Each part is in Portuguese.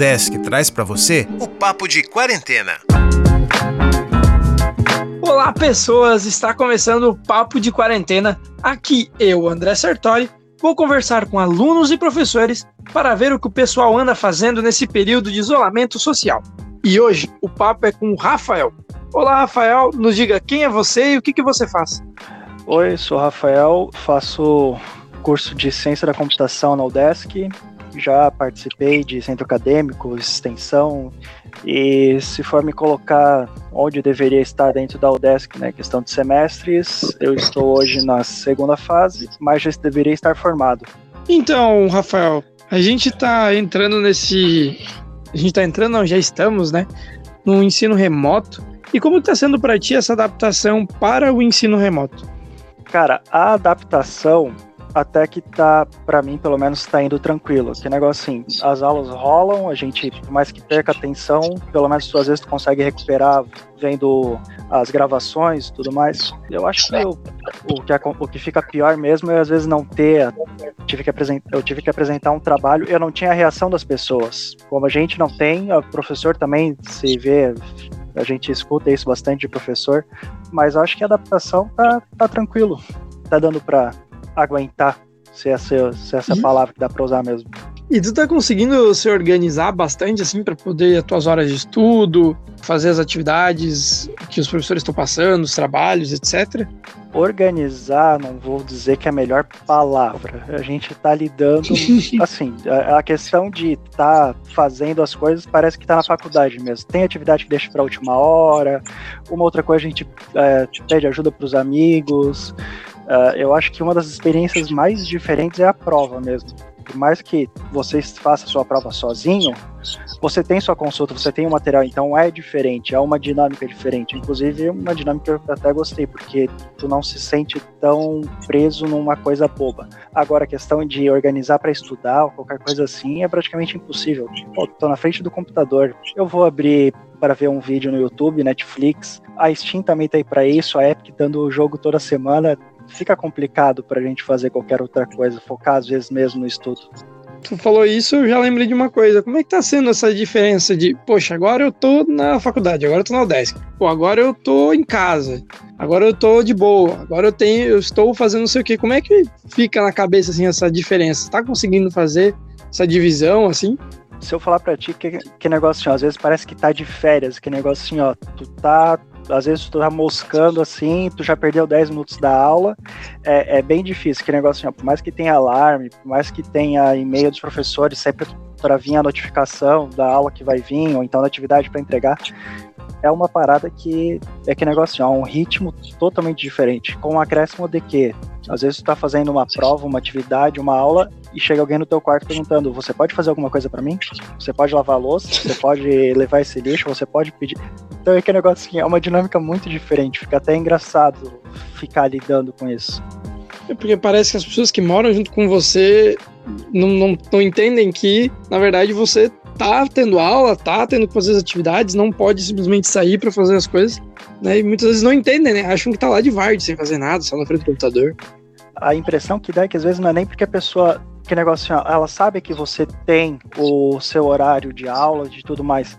Audesc traz para você o Papo de Quarentena. Olá, pessoas! Está começando o Papo de Quarentena. Aqui eu, André Sertori, vou conversar com alunos e professores para ver o que o pessoal anda fazendo nesse período de isolamento social. E hoje o papo é com o Rafael. Olá, Rafael, nos diga quem é você e o que, que você faz. Oi, sou o Rafael, faço curso de Ciência da Computação na UDESC, já participei de centro acadêmico, extensão, e se for me colocar onde eu deveria estar dentro da UDESC, né, questão de semestres, eu estou hoje na segunda fase, mas já deveria estar formado. Então, Rafael, a gente está entrando nesse. A gente está entrando, não, já estamos, né? No ensino remoto. E como está sendo para ti essa adaptação para o ensino remoto? Cara, a adaptação até que tá, para mim, pelo menos, tá indo tranquilo. Que negócio assim, as aulas rolam, a gente, por mais que perca atenção, pelo menos às vezes tu consegue recuperar vendo as gravações e tudo mais. Eu acho que eu, o, que, o que fica pior mesmo é às vezes não ter. Tive que apresentar, eu tive que apresentar um trabalho eu não tinha a reação das pessoas. Como a gente não tem, o professor também se vê a gente escuta isso bastante de professor, mas acho que a adaptação tá, tá tranquilo. Tá dando para aguentar, se essa, se essa e... palavra que dá para usar mesmo. E tu tá conseguindo se organizar bastante assim para poder as tuas horas de estudo, fazer as atividades que os professores estão passando, os trabalhos, etc. Organizar, não vou dizer que é a melhor palavra. A gente tá lidando assim, a, a questão de estar tá fazendo as coisas parece que tá na faculdade mesmo. Tem atividade que deixa para última hora, uma outra coisa a gente é, pede ajuda para os amigos. Uh, eu acho que uma das experiências mais diferentes é a prova mesmo. Por mais que você faça sua prova sozinho, você tem sua consulta, você tem o material, então é diferente, é uma dinâmica diferente. Inclusive, uma dinâmica que eu até gostei, porque tu não se sente tão preso numa coisa boba. Agora, a questão de organizar para estudar ou qualquer coisa assim é praticamente impossível. Pô, tô na frente do computador, eu vou abrir para ver um vídeo no YouTube, Netflix. A Steam também tá aí para isso, a Epic dando o jogo toda semana fica complicado para a gente fazer qualquer outra coisa, focar às vezes mesmo no estudo. Tu falou isso, eu já lembrei de uma coisa. Como é que tá sendo essa diferença de, poxa, agora eu tô na faculdade, agora eu tô na UDESC. Pô, agora eu tô em casa. Agora eu tô de boa. Agora eu tenho, eu estou fazendo não sei o quê. Como é que fica na cabeça assim essa diferença? Tá conseguindo fazer essa divisão assim? Se eu falar para ti que, que negócio assim, ó, às vezes parece que tá de férias, que negócio assim, ó, tu tá às vezes tu tá moscando assim, tu já perdeu 10 minutos da aula, é, é bem difícil, que negócio assim, por mais que tenha alarme, por mais que tenha e-mail dos professores sempre para vir a notificação da aula que vai vir, ou então da atividade para entregar, é uma parada que é que negócio assim, ó, um ritmo totalmente diferente, com um acréscimo de que às vezes tu tá fazendo uma prova, uma atividade, uma aula e chega alguém no teu quarto perguntando: "Você pode fazer alguma coisa para mim? Você pode lavar a louça? Você pode levar esse lixo? Você pode pedir?" Então é que negócio assim, é uma dinâmica muito diferente, fica até engraçado ficar lidando com isso. É porque parece que as pessoas que moram junto com você não, não, não entendem que, na verdade, você tá tendo aula, tá tendo que fazer as atividades, não pode simplesmente sair para fazer as coisas, né? E muitas vezes não entendem, né? Acham que tá lá de varde sem fazer nada, só na frente do computador a impressão que dá é que às vezes não é nem porque a pessoa que negócio assim, ela sabe que você tem o seu horário de aula, de tudo mais.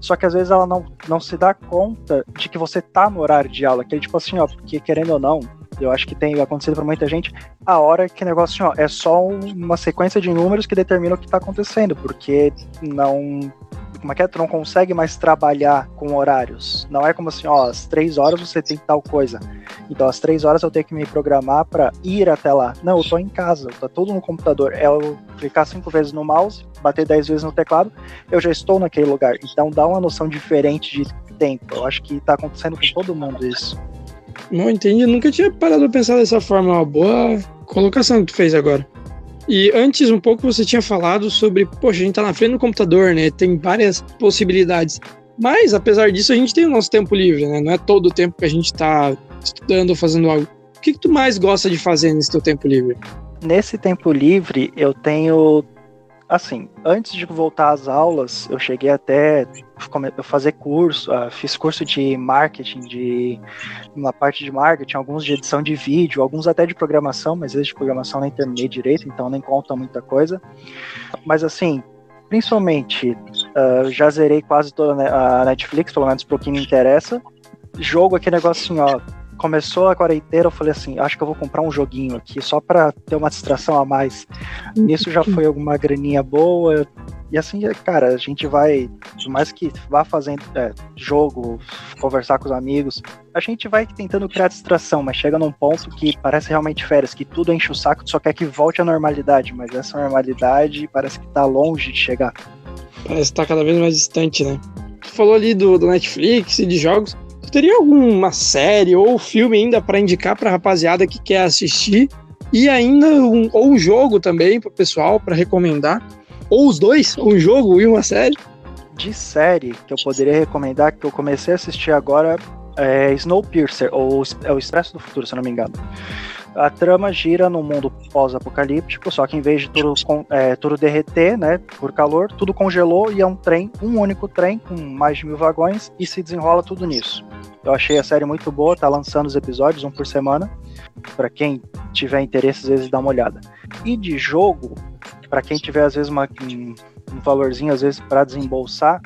Só que às vezes ela não, não se dá conta de que você tá no horário de aula, que é tipo assim, ó, porque querendo ou não, eu acho que tem acontecido para muita gente, a hora que negócio assim, ó, é só uma sequência de números que determina o que tá acontecendo, porque não como é que é? Tu não consegue mais trabalhar com horários. Não é como assim, ó, às três horas você tem tal coisa. Então, às três horas eu tenho que me programar para ir até lá. Não, eu tô em casa, tá tudo no computador. É eu clicar cinco vezes no mouse, bater dez vezes no teclado, eu já estou naquele lugar. Então, dá uma noção diferente de tempo. Eu acho que tá acontecendo com todo mundo isso. Não entendi, nunca tinha parado pra pensar dessa forma. Uma boa colocação que tu fez agora. E antes, um pouco, você tinha falado sobre, poxa, a gente tá na frente do computador, né? Tem várias possibilidades. Mas, apesar disso, a gente tem o nosso tempo livre, né? Não é todo o tempo que a gente tá estudando ou fazendo algo. O que, que tu mais gosta de fazer nesse teu tempo livre? Nesse tempo livre, eu tenho assim, antes de voltar às aulas, eu cheguei até fazer curso, uh, fiz curso de marketing, de uma parte de marketing, alguns de edição de vídeo, alguns até de programação, mas esses de programação nem terminei direito, então nem conta muita coisa. Mas assim, principalmente Uh, já zerei quase toda a Netflix, pelo menos pro que me interessa. Jogo aquele negócio assim, ó. Começou a quarentena, eu falei assim, acho que eu vou comprar um joguinho aqui, só pra ter uma distração a mais. Nisso já foi alguma graninha boa, e assim, cara, a gente vai, por mais que vá fazendo é, jogo, conversar com os amigos, a gente vai tentando criar distração, mas chega num ponto que parece realmente férias, que tudo enche o saco, só quer que volte à normalidade, mas essa normalidade parece que tá longe de chegar. Parece que tá cada vez mais distante, né? Tu falou ali do, do Netflix e de jogos. Tu teria alguma série ou filme ainda para indicar pra rapaziada que quer assistir? E ainda um, ou um jogo também pro pessoal para recomendar? Ou os dois, um jogo e uma série. De série que eu poderia recomendar, que eu comecei a assistir agora, é Snowpiercer, ou é o Expresso do Futuro, se não me engano. A trama gira num mundo pós-apocalíptico, só que em vez de tudo, é, tudo derreter, né, por calor, tudo congelou e é um trem, um único trem com mais de mil vagões e se desenrola tudo nisso. Eu achei a série muito boa, tá lançando os episódios, um por semana. Para quem tiver interesse, às vezes dá uma olhada. E de jogo, para quem tiver às vezes uma, um, valorzinho às vezes para desembolsar,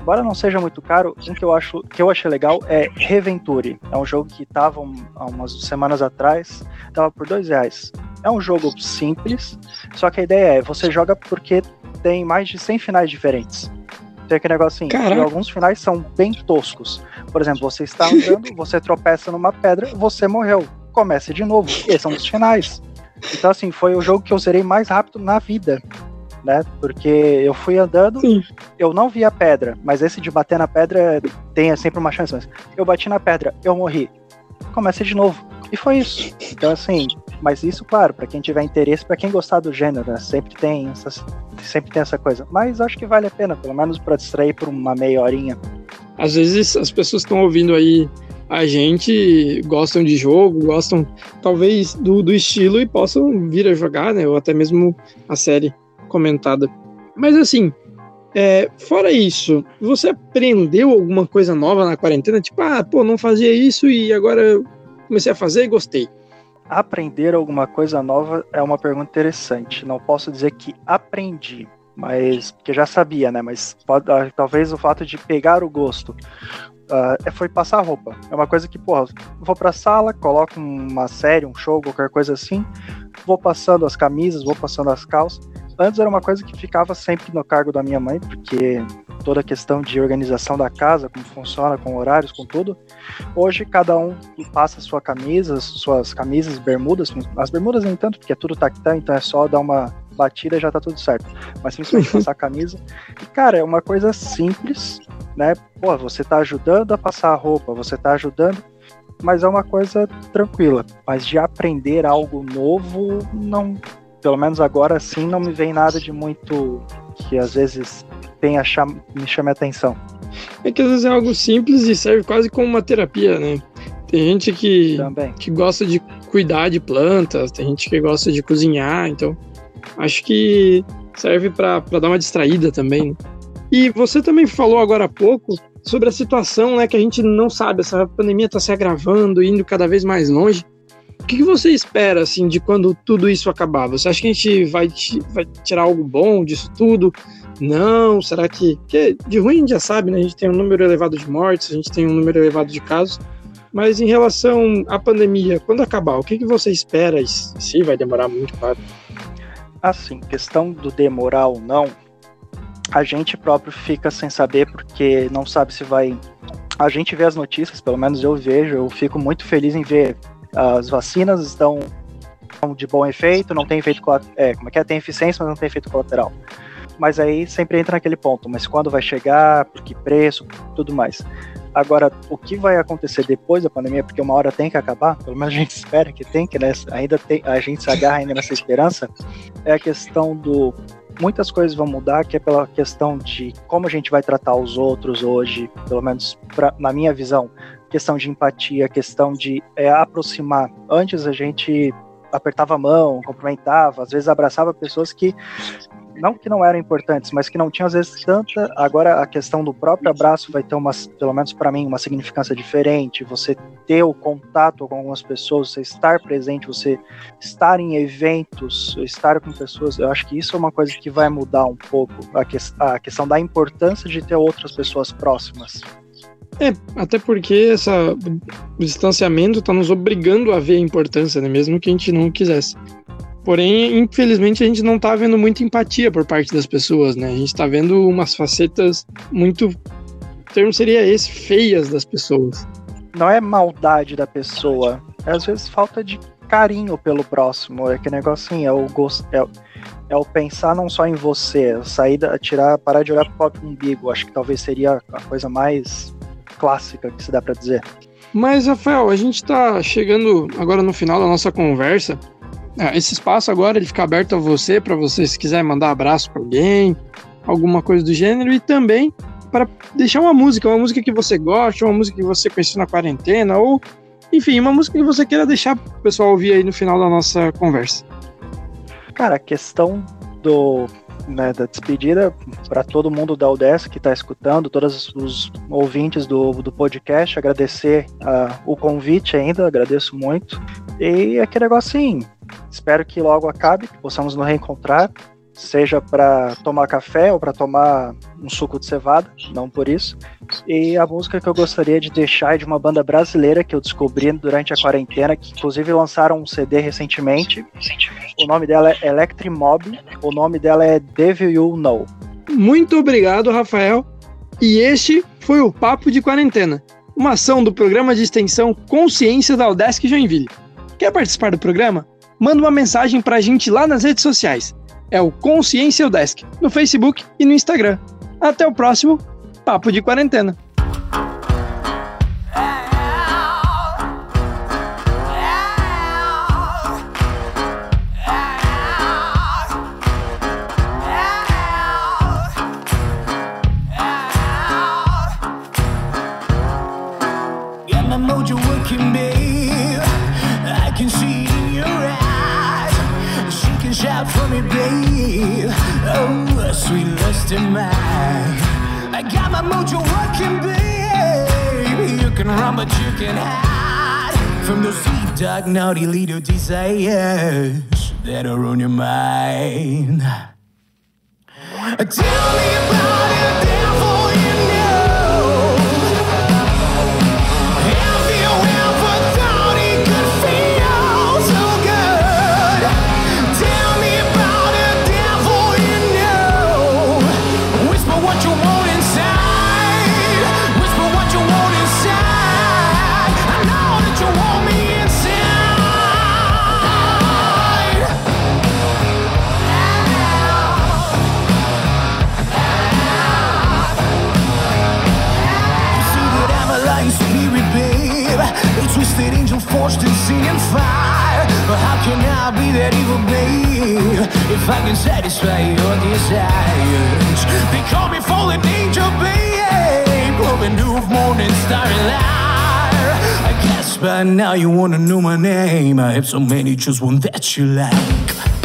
embora não seja muito caro, um que eu acho que eu achei legal é Reventure. É um jogo que estava um, há umas semanas atrás, estava por dois reais. É um jogo simples, só que a ideia é você joga porque tem mais de 100 finais diferentes. Tem aquele negócio assim, e alguns finais são bem toscos. Por exemplo, você está andando, você tropeça numa pedra, você morreu. Comece de novo. Esses são os finais. Então, assim, foi o jogo que eu zerei mais rápido na vida. Né? Porque eu fui andando, Sim. eu não vi a pedra, mas esse de bater na pedra tem sempre uma chance. Mas eu bati na pedra, eu morri. Comecei de novo. E foi isso. Então, assim, mas isso, claro, para quem tiver interesse, para quem gostar do gênero, né? sempre tem essa, sempre tem essa coisa. Mas acho que vale a pena, pelo menos para distrair por uma meia horinha. Às vezes as pessoas estão ouvindo aí a gente gostam de jogo, gostam talvez do, do estilo e possam vir a jogar, né? Ou até mesmo a série comentada. Mas assim, é, fora isso, você aprendeu alguma coisa nova na quarentena? Tipo, ah, pô, não fazia isso e agora comecei a fazer e gostei. Aprender alguma coisa nova é uma pergunta interessante. Não posso dizer que aprendi, mas que já sabia, né? Mas pode, ah, talvez o fato de pegar o gosto uh, foi passar roupa. É uma coisa que, porra, vou pra sala, coloco uma série, um show, qualquer coisa assim, vou passando as camisas, vou passando as calças. Antes era uma coisa que ficava sempre no cargo da minha mãe, porque toda a questão de organização da casa, como funciona, com horários, com tudo. Hoje cada um passa sua camisa, suas camisas, bermudas, as bermudas nem tanto, porque é tudo tactã, então é só dar uma batida já tá tudo certo. Mas simplesmente passar a camisa. E, cara, é uma coisa simples, né? Pô, você tá ajudando a passar a roupa, você tá ajudando, mas é uma coisa tranquila. Mas de aprender algo novo, não. Pelo menos agora sim, não me vem nada de muito que às vezes tenha cham... me chame a atenção. É que às vezes é algo simples e serve quase como uma terapia, né? Tem gente que, que gosta de cuidar de plantas, tem gente que gosta de cozinhar, então acho que serve para dar uma distraída também. E você também falou agora há pouco sobre a situação, né, que a gente não sabe, essa pandemia está se agravando, indo cada vez mais longe. O que, que, você espera, assim, de quando tudo isso acabar? Você acha que a gente vai, vai tirar algo bom disso tudo? Não? Será que... Porque de ruim a gente já sabe, né? A gente tem um número elevado de mortes, a gente tem um número elevado de casos. Mas em relação à pandemia, quando acabar, o que, que você espera? Se vai demorar muito, claro. Assim, questão do demorar ou não, a gente próprio fica sem saber porque não sabe se vai. A gente vê as notícias, pelo menos eu vejo, eu fico muito feliz em ver as vacinas estão de bom efeito, não tem efeito é, como é que é? Tem eficiência, mas não tem efeito colateral. Mas aí sempre entra naquele ponto, mas quando vai chegar, por que preço, tudo mais. Agora, o que vai acontecer depois da pandemia, porque uma hora tem que acabar, pelo menos a gente espera que tem, que né, ainda tem, a gente se agarra ainda nessa esperança, é a questão do muitas coisas vão mudar, que é pela questão de como a gente vai tratar os outros hoje, pelo menos pra, na minha visão, questão de empatia, questão de é, aproximar. Antes a gente apertava a mão, cumprimentava, às vezes abraçava pessoas que não que não eram importantes, mas que não tinham às vezes tanta. Agora a questão do próprio abraço vai ter uma, pelo menos para mim, uma significância diferente. Você ter o contato com algumas pessoas, você estar presente, você estar em eventos, estar com pessoas. Eu acho que isso é uma coisa que vai mudar um pouco a, que, a questão da importância de ter outras pessoas próximas. É, até porque essa, o distanciamento está nos obrigando a ver a importância, né? mesmo que a gente não quisesse. Porém, infelizmente, a gente não está vendo muita empatia por parte das pessoas, né? A gente está vendo umas facetas muito. O termo seria esse, feias das pessoas. Não é maldade da pessoa, é às vezes falta de carinho pelo próximo. É que negocinho, é o gosto. É, é o pensar não só em você, sair da, tirar, parar de olhar pro próprio umbigo. Acho que talvez seria a coisa mais clássica que se dá para dizer. Mas, Rafael, a gente está chegando agora no final da nossa conversa. É, esse espaço agora ele fica aberto a você, para você, se quiser mandar abraço para alguém, alguma coisa do gênero, e também para deixar uma música, uma música que você gosta, uma música que você conheceu na quarentena, ou, enfim, uma música que você queira deixar o pessoal ouvir aí no final da nossa conversa. Cara, a questão do né, da despedida para todo mundo da UDES que está escutando, todos os ouvintes do, do podcast, agradecer uh, o convite ainda, agradeço muito. E aquele negócio assim, espero que logo acabe, que possamos nos reencontrar, seja para tomar café ou para tomar um suco de cevada, não por isso. E a música que eu gostaria de deixar é de uma banda brasileira que eu descobri durante a quarentena, que inclusive lançaram um CD recentemente. O nome dela é Electrimob, o nome dela é Devil You Know. Muito obrigado, Rafael. E este foi o Papo de Quarentena, uma ação do programa de extensão Consciência da Udesc Joinville. Quer participar do programa? Manda uma mensagem para a gente lá nas redes sociais é o Consciência Desk, no Facebook e no Instagram. Até o próximo Papo de Quarentena. Oh, I got my mojo working, babe. You can run, but you can hide from those deep, dark, naughty little desires that are on your mind. Tell me about it, be evil, babe? If I can satisfy your desires, they call me fallen angel, babe. Glowing new morning starry. I guess by now you wanna know my name. I have so many, just one that you like.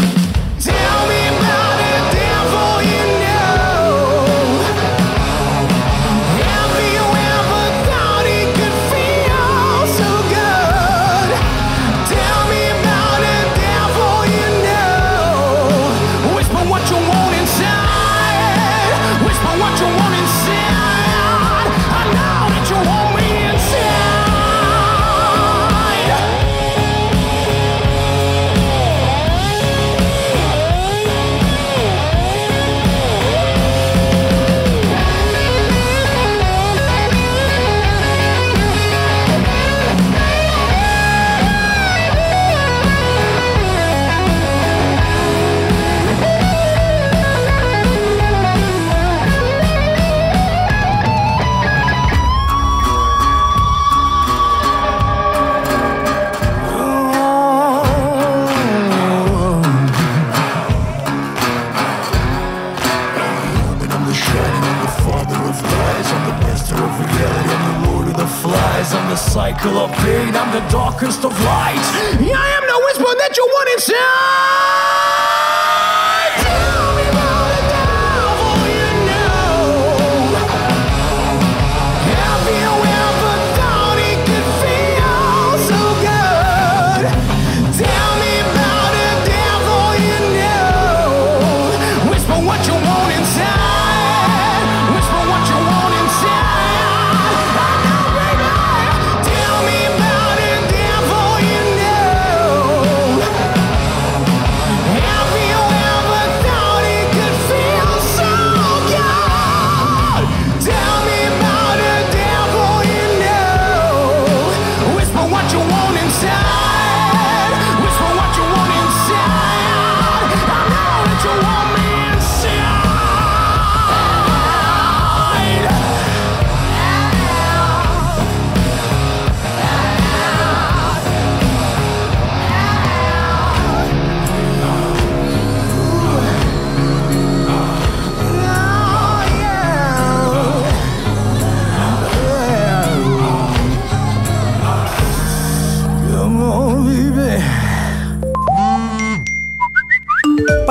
Darkest of lights.